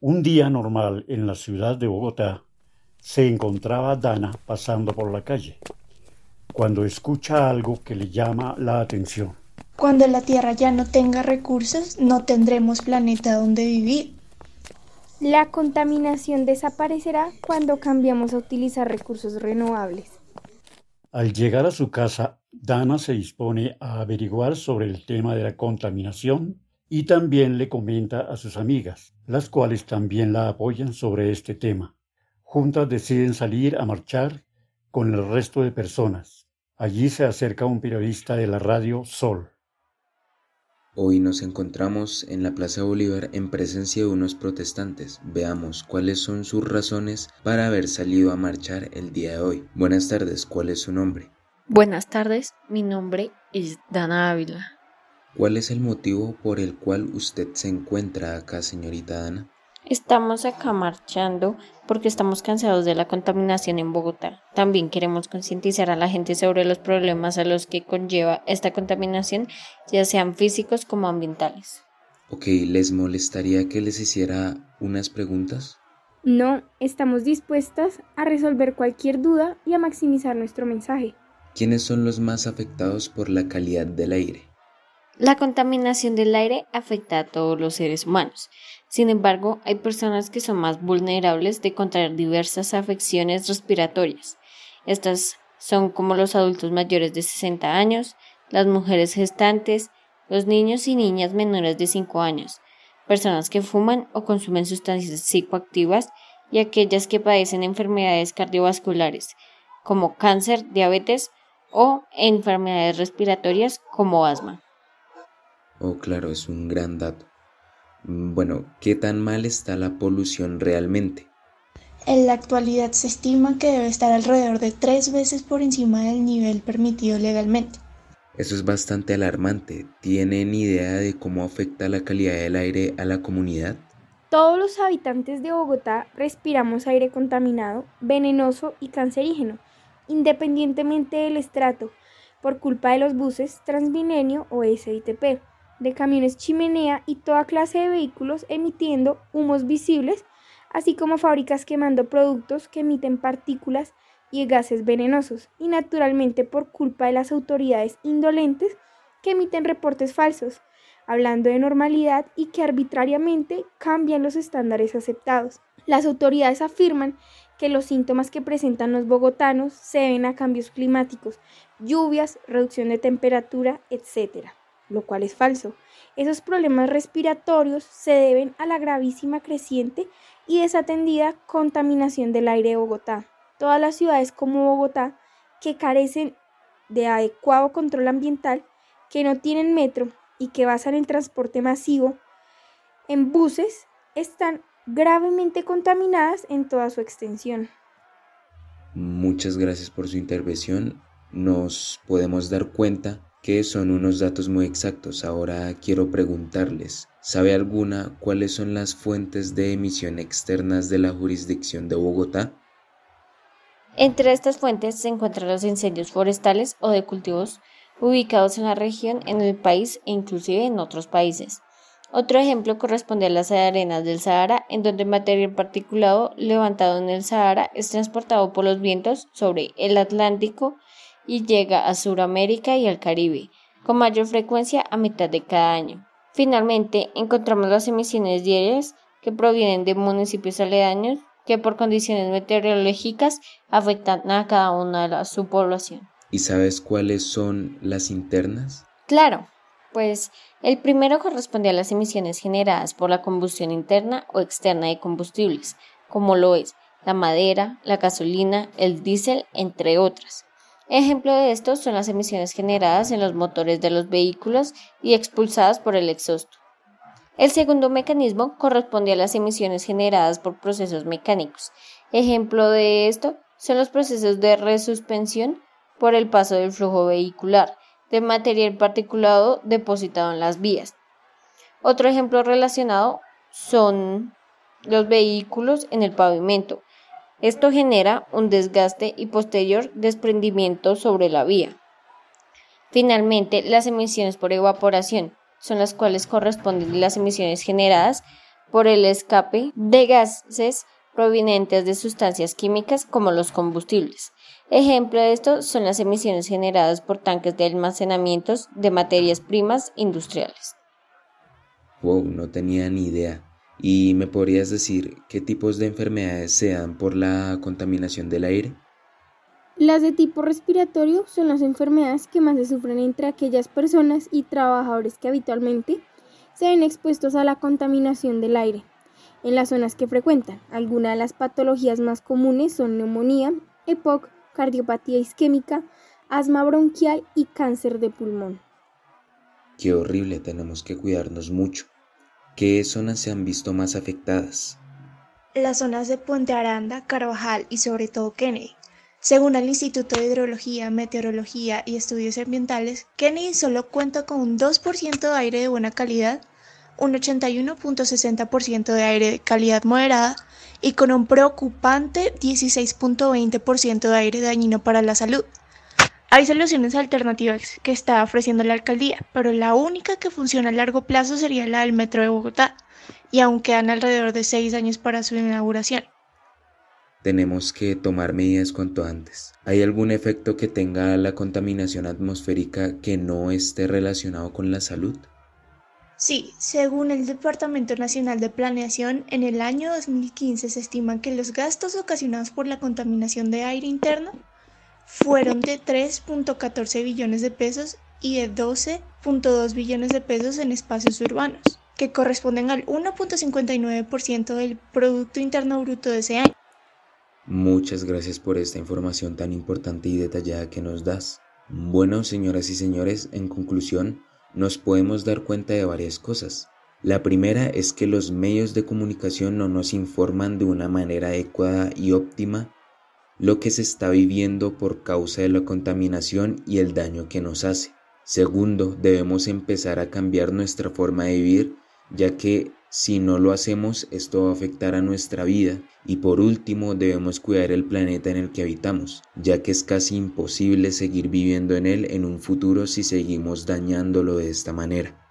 Un día normal en la ciudad de Bogotá se encontraba Dana pasando por la calle, cuando escucha algo que le llama la atención. Cuando la Tierra ya no tenga recursos, no tendremos planeta donde vivir. La contaminación desaparecerá cuando cambiamos a utilizar recursos renovables. Al llegar a su casa, Dana se dispone a averiguar sobre el tema de la contaminación y también le comenta a sus amigas, las cuales también la apoyan sobre este tema. Juntas deciden salir a marchar con el resto de personas. Allí se acerca un periodista de la radio Sol. Hoy nos encontramos en la Plaza Bolívar en presencia de unos protestantes. Veamos cuáles son sus razones para haber salido a marchar el día de hoy. Buenas tardes, ¿cuál es su nombre? Buenas tardes, mi nombre es Dana Ávila. ¿Cuál es el motivo por el cual usted se encuentra acá, señorita Dana? Estamos acá marchando porque estamos cansados de la contaminación en Bogotá. También queremos concientizar a la gente sobre los problemas a los que conlleva esta contaminación, ya sean físicos como ambientales. Ok, ¿les molestaría que les hiciera unas preguntas? No, estamos dispuestas a resolver cualquier duda y a maximizar nuestro mensaje. ¿Quiénes son los más afectados por la calidad del aire? La contaminación del aire afecta a todos los seres humanos. Sin embargo, hay personas que son más vulnerables de contraer diversas afecciones respiratorias. Estas son como los adultos mayores de 60 años, las mujeres gestantes, los niños y niñas menores de 5 años, personas que fuman o consumen sustancias psicoactivas y aquellas que padecen enfermedades cardiovasculares como cáncer, diabetes o enfermedades respiratorias como asma. Oh, claro, es un gran dato. Mm, bueno, ¿qué tan mal está la polución realmente? En la actualidad se estima que debe estar alrededor de tres veces por encima del nivel permitido legalmente. Eso es bastante alarmante. ¿Tienen idea de cómo afecta la calidad del aire a la comunidad? Todos los habitantes de Bogotá respiramos aire contaminado, venenoso y cancerígeno, independientemente del estrato, por culpa de los buses Transmilenio o SITP de camiones chimenea y toda clase de vehículos emitiendo humos visibles, así como fábricas quemando productos que emiten partículas y gases venenosos, y naturalmente por culpa de las autoridades indolentes que emiten reportes falsos, hablando de normalidad y que arbitrariamente cambian los estándares aceptados. Las autoridades afirman que los síntomas que presentan los bogotanos se deben a cambios climáticos, lluvias, reducción de temperatura, etc lo cual es falso. Esos problemas respiratorios se deben a la gravísima creciente y desatendida contaminación del aire de Bogotá. Todas las ciudades como Bogotá, que carecen de adecuado control ambiental, que no tienen metro y que basan el transporte masivo en buses, están gravemente contaminadas en toda su extensión. Muchas gracias por su intervención. Nos podemos dar cuenta que son unos datos muy exactos. Ahora quiero preguntarles, ¿sabe alguna cuáles son las fuentes de emisión externas de la jurisdicción de Bogotá? Entre estas fuentes se encuentran los incendios forestales o de cultivos ubicados en la región, en el país e inclusive en otros países. Otro ejemplo corresponde a las arenas del Sahara, en donde el material particulado levantado en el Sahara es transportado por los vientos sobre el Atlántico y llega a Sudamérica y al Caribe, con mayor frecuencia a mitad de cada año. Finalmente, encontramos las emisiones diarias que provienen de municipios aledaños que por condiciones meteorológicas afectan a cada una de su población. ¿Y sabes cuáles son las internas? Claro, pues el primero corresponde a las emisiones generadas por la combustión interna o externa de combustibles, como lo es la madera, la gasolina, el diésel, entre otras. Ejemplo de esto son las emisiones generadas en los motores de los vehículos y expulsadas por el exhausto. El segundo mecanismo corresponde a las emisiones generadas por procesos mecánicos. Ejemplo de esto son los procesos de resuspensión por el paso del flujo vehicular de material particulado depositado en las vías. Otro ejemplo relacionado son los vehículos en el pavimento, esto genera un desgaste y posterior desprendimiento sobre la vía. Finalmente, las emisiones por evaporación son las cuales corresponden las emisiones generadas por el escape de gases provenientes de sustancias químicas como los combustibles. Ejemplo de esto son las emisiones generadas por tanques de almacenamiento de materias primas industriales. Wow, no tenía ni idea. ¿Y me podrías decir qué tipos de enfermedades se dan por la contaminación del aire? Las de tipo respiratorio son las enfermedades que más se sufren entre aquellas personas y trabajadores que habitualmente se ven expuestos a la contaminación del aire en las zonas que frecuentan. Algunas de las patologías más comunes son neumonía, EPOC, cardiopatía isquémica, asma bronquial y cáncer de pulmón. Qué horrible, tenemos que cuidarnos mucho. ¿Qué zonas se han visto más afectadas? Las zonas de Puente Aranda, Carvajal y sobre todo Kennedy. Según el Instituto de Hidrología, Meteorología y Estudios Ambientales, Kennedy solo cuenta con un 2% de aire de buena calidad, un 81.60% de aire de calidad moderada y con un preocupante 16.20% de aire dañino para la salud. Hay soluciones alternativas que está ofreciendo la alcaldía, pero la única que funciona a largo plazo sería la del Metro de Bogotá, y aún quedan alrededor de seis años para su inauguración. Tenemos que tomar medidas cuanto antes. ¿Hay algún efecto que tenga la contaminación atmosférica que no esté relacionado con la salud? Sí, según el Departamento Nacional de Planeación, en el año 2015 se estima que los gastos ocasionados por la contaminación de aire interno fueron de 3.14 billones de pesos y de 12.2 billones de pesos en espacios urbanos, que corresponden al 1.59% del Producto Interno Bruto de ese año. Muchas gracias por esta información tan importante y detallada que nos das. Bueno, señoras y señores, en conclusión, nos podemos dar cuenta de varias cosas. La primera es que los medios de comunicación no nos informan de una manera adecuada y óptima lo que se está viviendo por causa de la contaminación y el daño que nos hace. Segundo, debemos empezar a cambiar nuestra forma de vivir, ya que si no lo hacemos esto va a afectar a nuestra vida. Y por último, debemos cuidar el planeta en el que habitamos, ya que es casi imposible seguir viviendo en él en un futuro si seguimos dañándolo de esta manera.